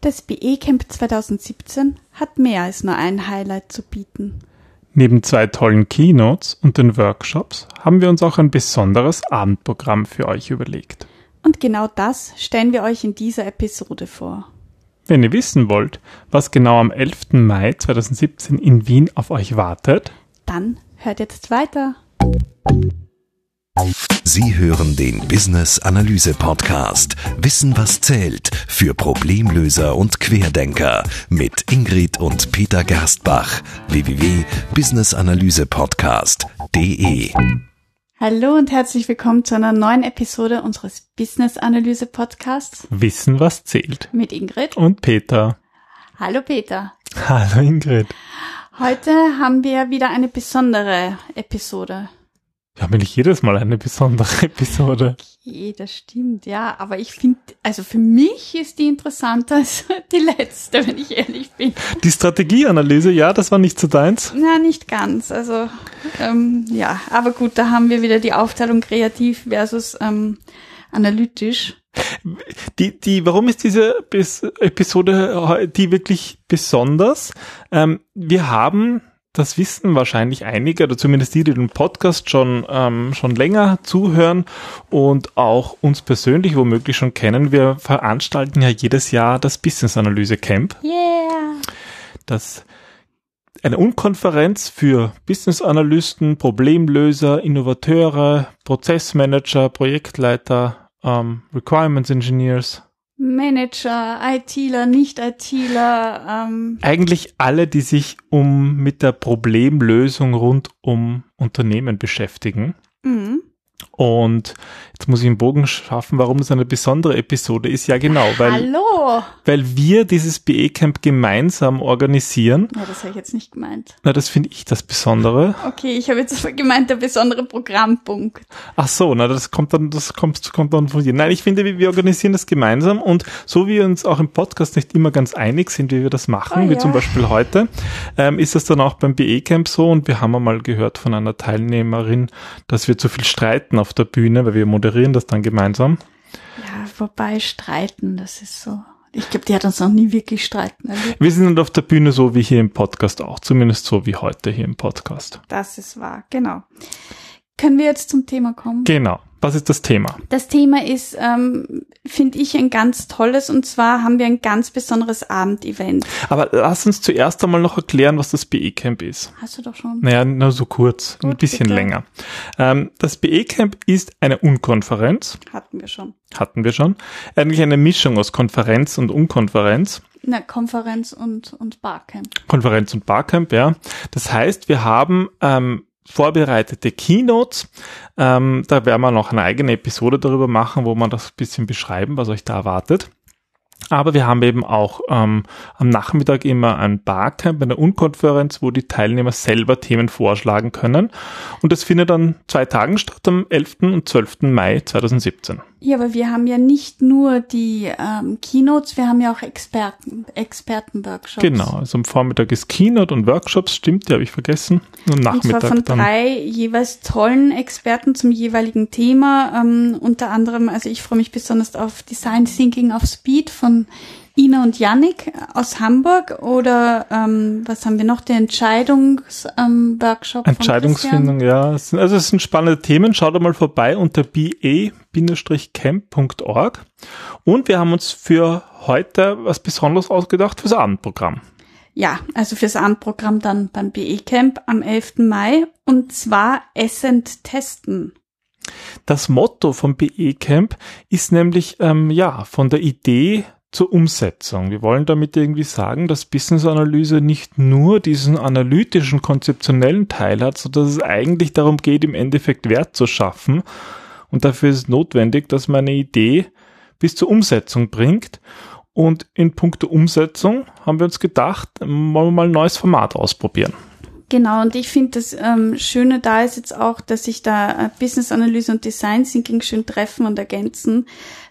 Das BE Camp 2017 hat mehr als nur ein Highlight zu bieten. Neben zwei tollen Keynotes und den Workshops haben wir uns auch ein besonderes Abendprogramm für euch überlegt. Und genau das stellen wir euch in dieser Episode vor. Wenn ihr wissen wollt, was genau am 11. Mai 2017 in Wien auf euch wartet, dann hört jetzt weiter. Sie hören den Business Analyse Podcast Wissen was zählt für Problemlöser und Querdenker mit Ingrid und Peter Gerstbach www.businessanalysepodcast.de Hallo und herzlich willkommen zu einer neuen Episode unseres Business Analyse Podcasts Wissen was zählt mit Ingrid und Peter. Hallo Peter. Hallo Ingrid. Heute haben wir wieder eine besondere Episode. Wir haben nicht jedes Mal eine besondere Episode. Okay, das stimmt, ja. Aber ich finde, also für mich ist die interessanter als die letzte, wenn ich ehrlich bin. Die Strategieanalyse, ja, das war nicht so deins? Na, nicht ganz. Also, ähm, ja, aber gut, da haben wir wieder die Aufteilung kreativ versus ähm, analytisch. Die, die, warum ist diese Episode die wirklich besonders? Ähm, wir haben das wissen wahrscheinlich einige, oder zumindest die, die den Podcast schon, ähm, schon länger zuhören und auch uns persönlich womöglich schon kennen. Wir veranstalten ja jedes Jahr das Business Analyse Camp. Yeah! Das eine Unkonferenz für Business Analysten, Problemlöser, Innovateure, Prozessmanager, Projektleiter, ähm, Requirements Engineers Manager, ITler, Nicht-ITler. Ähm. Eigentlich alle, die sich um mit der Problemlösung rund um Unternehmen beschäftigen. Mhm. Und jetzt muss ich einen Bogen schaffen, warum es eine besondere Episode ist. Ja, genau, weil, Hallo. weil wir dieses BE-Camp gemeinsam organisieren. Ja, das habe ich jetzt nicht gemeint. Na, das finde ich das Besondere. Okay, ich habe jetzt gemeint, der besondere Programmpunkt. Ach so, na, das kommt dann, das kommt, kommt dann von dir. Nein, ich finde, wir organisieren das gemeinsam und so wie wir uns auch im Podcast nicht immer ganz einig sind, wie wir das machen, oh, wie ja. zum Beispiel heute, ähm, ist das dann auch beim BE-Camp so und wir haben einmal gehört von einer Teilnehmerin, dass wir zu viel streiten auf der Bühne, weil wir moderieren das dann gemeinsam. Ja, wobei streiten, das ist so. Ich glaube, die hat uns noch nie wirklich streiten erlebt. Wir sind auf der Bühne so wie hier im Podcast auch, zumindest so wie heute hier im Podcast. Das ist wahr, genau. Können wir jetzt zum Thema kommen? Genau. Was ist das Thema? Das Thema ist, ähm, finde ich, ein ganz tolles und zwar haben wir ein ganz besonderes Abendevent. Aber lass uns zuerst einmal noch erklären, was das BE-Camp ist. Hast du doch schon. Naja, nur so kurz, Gut, ein bisschen bitte. länger. Ähm, das BE-Camp ist eine Unkonferenz. Hatten wir schon. Hatten wir schon. Eigentlich eine Mischung aus Konferenz und Unkonferenz. Na, Konferenz und, und Barcamp. Konferenz und Barcamp, ja. Das heißt, wir haben ähm, vorbereitete Keynotes. Ähm, da werden wir noch eine eigene Episode darüber machen, wo man das ein bisschen beschreiben, was euch da erwartet. Aber wir haben eben auch ähm, am Nachmittag immer ein Barcamp, eine Unkonferenz, wo die Teilnehmer selber Themen vorschlagen können. Und das findet an zwei Tagen statt, am 11. und 12. Mai 2017. Ja, aber wir haben ja nicht nur die ähm, Keynotes, wir haben ja auch Experten, Expertenworkshops. Genau, also am Vormittag ist Keynote und Workshops, stimmt, die habe ich vergessen. Und Nachmittag und zwar von dann drei jeweils tollen Experten zum jeweiligen Thema. Ähm, unter anderem, also ich freue mich besonders auf Design Thinking auf Speed von Ina und Yannick aus Hamburg oder ähm, was haben wir noch? Der Entscheidungsworkshop. Ähm, Entscheidungsfindung, ja. Also es sind spannende Themen. Schaut mal vorbei unter be-camp.org. Und wir haben uns für heute was Besonderes ausgedacht fürs Abendprogramm. Ja, also fürs Abendprogramm dann beim BE Camp am 11. Mai und zwar Essend testen. Das Motto vom BE Camp ist nämlich ähm, ja von der Idee zur Umsetzung. Wir wollen damit irgendwie sagen, dass Business Analyse nicht nur diesen analytischen, konzeptionellen Teil hat, sondern dass es eigentlich darum geht, im Endeffekt Wert zu schaffen. Und dafür ist es notwendig, dass man eine Idee bis zur Umsetzung bringt. Und in puncto Umsetzung haben wir uns gedacht, wollen wir mal ein neues Format ausprobieren. Genau, und ich finde das ähm, Schöne da ist jetzt auch, dass sich da äh, Business Analyse und Design Thinking schön treffen und ergänzen,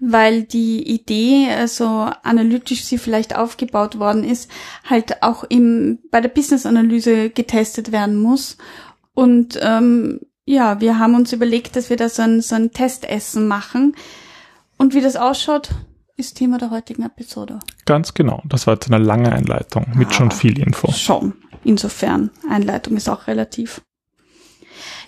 weil die Idee, so also analytisch sie vielleicht aufgebaut worden ist, halt auch im, bei der Business-Analyse getestet werden muss. Und ähm, ja, wir haben uns überlegt, dass wir da so ein, so ein Testessen machen. Und wie das ausschaut, ist Thema der heutigen Episode. Ganz genau. Das war jetzt eine lange Einleitung mit ah, schon viel Info. Schon. Insofern, Einleitung ist auch relativ.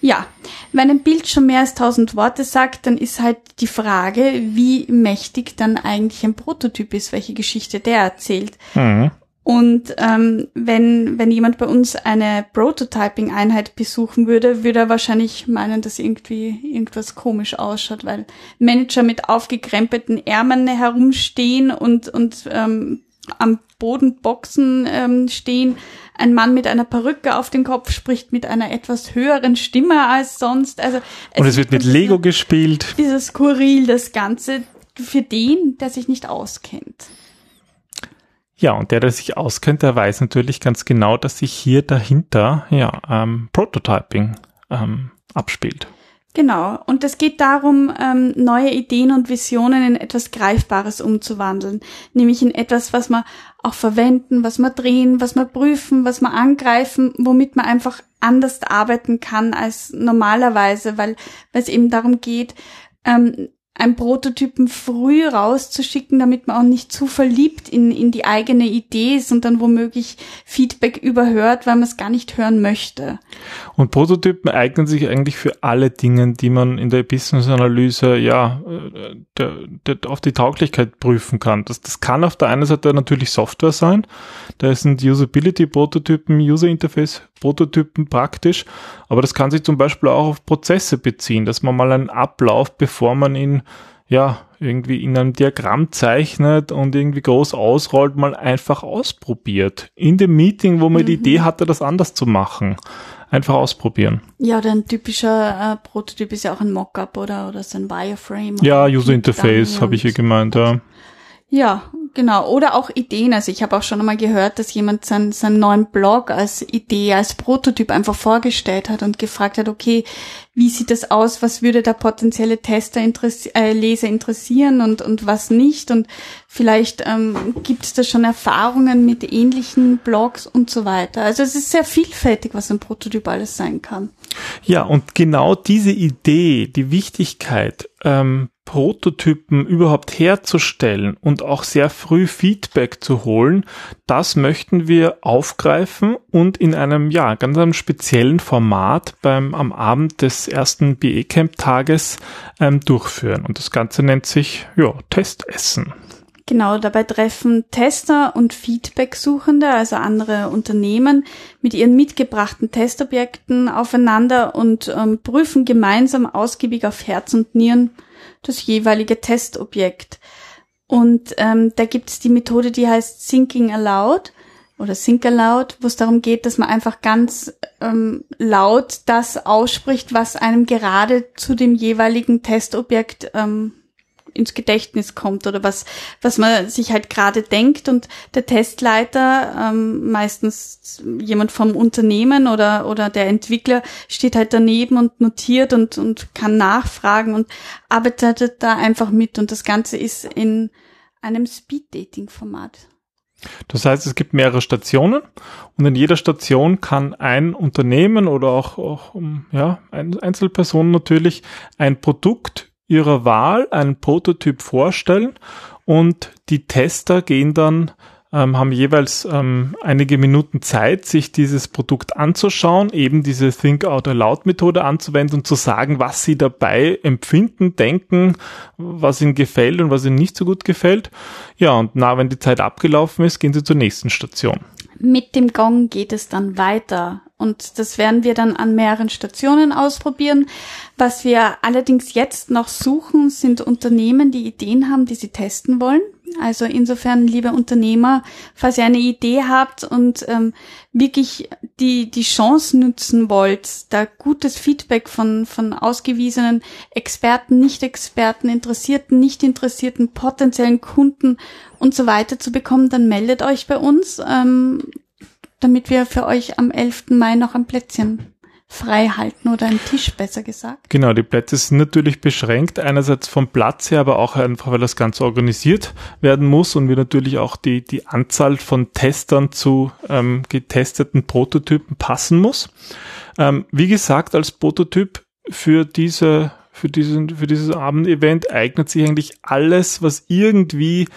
Ja, wenn ein Bild schon mehr als tausend Worte sagt, dann ist halt die Frage, wie mächtig dann eigentlich ein Prototyp ist, welche Geschichte der erzählt. Mhm. Und ähm, wenn, wenn jemand bei uns eine Prototyping-Einheit besuchen würde, würde er wahrscheinlich meinen, dass irgendwie irgendwas komisch ausschaut, weil Manager mit aufgekrempelten Ärmeln herumstehen und, und ähm, am Boden Boxen ähm, stehen. Ein Mann mit einer Perücke auf dem Kopf spricht mit einer etwas höheren Stimme als sonst. Also es und es wird mit Lego gespielt. Dieses Skurril, das Ganze für den, der sich nicht auskennt. Ja, und der, der sich auskennt, der weiß natürlich ganz genau, dass sich hier dahinter ja ähm, Prototyping ähm, abspielt. Genau. Und es geht darum, ähm, neue Ideen und Visionen in etwas Greifbares umzuwandeln. Nämlich in etwas, was man auch verwenden, was man drehen, was man prüfen, was man angreifen, womit man einfach anders arbeiten kann als normalerweise, weil, es eben darum geht, ähm, einen Prototypen früh rauszuschicken, damit man auch nicht zu verliebt in, in die eigene Idee ist und dann womöglich Feedback überhört, weil man es gar nicht hören möchte. Und Prototypen eignen sich eigentlich für alle Dinge, die man in der Business-Analyse ja der, der auf die Tauglichkeit prüfen kann. Das, das kann auf der einen Seite natürlich Software sein, da sind Usability-Prototypen, User-Interface-Prototypen praktisch, aber das kann sich zum Beispiel auch auf Prozesse beziehen, dass man mal einen Ablauf, bevor man ihn ja, irgendwie in einem Diagramm zeichnet und irgendwie groß ausrollt, mal einfach ausprobiert. In dem Meeting, wo man mhm. die Idee hatte, das anders zu machen. Einfach ausprobieren. Ja, oder ein typischer äh, Prototyp ist ja auch ein Mockup oder, oder so ein Wireframe. Ja, User Interface habe ich hier gemeint, ja. Ja, genau. Oder auch Ideen. Also ich habe auch schon einmal gehört, dass jemand seinen, seinen neuen Blog als Idee, als Prototyp einfach vorgestellt hat und gefragt hat, okay, wie sieht das aus? Was würde da potenzielle Tester, interessi äh, Leser interessieren und, und was nicht? Und vielleicht ähm, gibt es da schon Erfahrungen mit ähnlichen Blogs und so weiter. Also es ist sehr vielfältig, was ein Prototyp alles sein kann. Ja, und genau diese Idee, die Wichtigkeit, ähm, Prototypen überhaupt herzustellen und auch sehr früh Feedback zu holen, das möchten wir aufgreifen und in einem, ja, ganz einem speziellen Format beim, am Abend des ersten BE Camp Tages ähm, durchführen. Und das Ganze nennt sich, ja, Testessen. Genau, dabei treffen Tester und Feedback-Suchende, also andere Unternehmen, mit ihren mitgebrachten Testobjekten aufeinander und ähm, prüfen gemeinsam ausgiebig auf Herz und Nieren, das jeweilige Testobjekt. Und ähm, da gibt es die Methode, die heißt Thinking Aloud oder Think Aloud, wo es darum geht, dass man einfach ganz ähm, laut das ausspricht, was einem gerade zu dem jeweiligen Testobjekt ähm, ins Gedächtnis kommt oder was, was man sich halt gerade denkt und der Testleiter, ähm, meistens jemand vom Unternehmen oder, oder der Entwickler steht halt daneben und notiert und, und kann nachfragen und arbeitet da einfach mit und das Ganze ist in einem Speed-Dating-Format. Das heißt, es gibt mehrere Stationen und in jeder Station kann ein Unternehmen oder auch, auch ja, Einzelpersonen natürlich ein Produkt ihrer Wahl einen Prototyp vorstellen und die Tester gehen dann ähm, haben jeweils ähm, einige Minuten Zeit, sich dieses Produkt anzuschauen, eben diese Think Out Aloud Methode anzuwenden und zu sagen, was sie dabei empfinden, denken, was ihnen gefällt und was ihnen nicht so gut gefällt. Ja, und na, wenn die Zeit abgelaufen ist, gehen sie zur nächsten Station. Mit dem Gong geht es dann weiter. Und das werden wir dann an mehreren Stationen ausprobieren. Was wir allerdings jetzt noch suchen, sind Unternehmen, die Ideen haben, die sie testen wollen. Also insofern, liebe Unternehmer, falls ihr eine Idee habt und ähm, wirklich die, die Chance nutzen wollt, da gutes Feedback von, von ausgewiesenen Experten, Nicht-Experten, Interessierten, Nicht-Interessierten, potenziellen Kunden und so weiter zu bekommen, dann meldet euch bei uns. Ähm, damit wir für euch am 11. Mai noch ein Plätzchen frei halten oder einen Tisch, besser gesagt. Genau, die Plätze sind natürlich beschränkt, einerseits vom Platz her, aber auch einfach, weil das Ganze organisiert werden muss und wir natürlich auch die, die Anzahl von Testern zu ähm, getesteten Prototypen passen muss. Ähm, wie gesagt, als Prototyp für diese für diesen, für dieses Abendevent eignet sich eigentlich alles, was irgendwie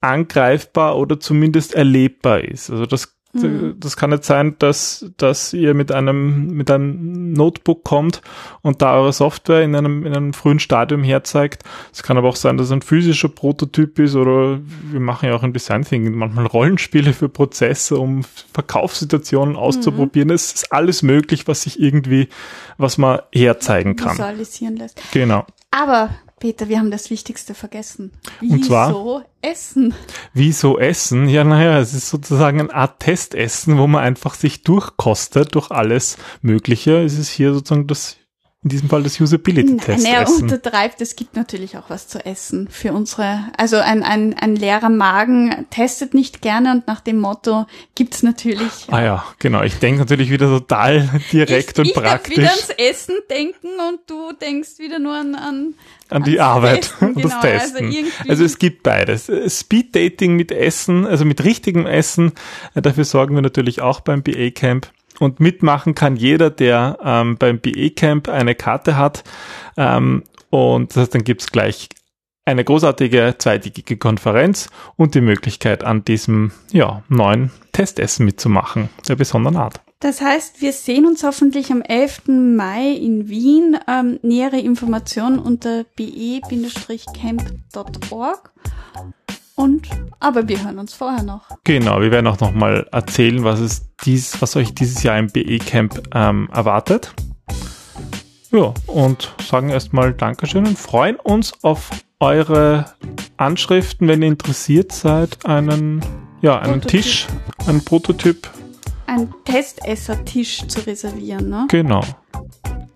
angreifbar oder zumindest erlebbar ist. Also das. Das kann nicht sein, dass, dass ihr mit einem, mit einem Notebook kommt und da eure Software in einem, in einem frühen Stadium herzeigt. Es kann aber auch sein, dass es ein physischer Prototyp ist oder wir machen ja auch im Design Thinking manchmal Rollenspiele für Prozesse, um Verkaufssituationen auszuprobieren. Mhm. Es ist alles möglich, was sich irgendwie, was man herzeigen kann. Visualisieren lässt. Genau. Aber Peter, wir haben das Wichtigste vergessen. Wieso Und zwar, essen? Wieso essen? Ja, naja, es ist sozusagen eine Art Testessen, wo man einfach sich durchkostet durch alles Mögliche. Es ist hier sozusagen das in diesem Fall das Usability-Test. Naja, untertreibt, es gibt natürlich auch was zu essen für unsere, also ein, ein, ein leerer Magen testet nicht gerne und nach dem Motto gibt's natürlich. Ah ja, genau. Ich denke natürlich wieder total direkt ich, und ich praktisch. Ich wieder ans Essen denken und du denkst wieder nur an, an an die Arbeit Testen, und das genau, also Testen. Also, also, es gibt beides. Speed Dating mit Essen, also mit richtigem Essen, dafür sorgen wir natürlich auch beim BA Camp. Und mitmachen kann jeder, der ähm, beim BE Camp eine Karte hat. Ähm, und das heißt, dann gibt's gleich eine großartige zweitägige Konferenz und die Möglichkeit, an diesem ja, neuen Testessen mitzumachen, der besonderen Art. Das heißt, wir sehen uns hoffentlich am 11. Mai in Wien. Ähm, nähere Informationen unter be-camp.org. Und, aber wir hören uns vorher noch. Genau, wir werden auch noch mal erzählen, was es dies, was euch dieses Jahr im BE Camp ähm, erwartet. Ja, und sagen erstmal Dankeschön und freuen uns auf eure Anschriften, wenn ihr interessiert seid, einen, ja, einen Prototyp. Tisch, einen Prototyp. Ein Testesser-Tisch zu reservieren, ne? Genau.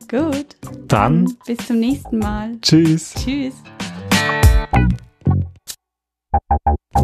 Gut. Dann, Dann bis zum nächsten Mal. Tschüss. Tschüss.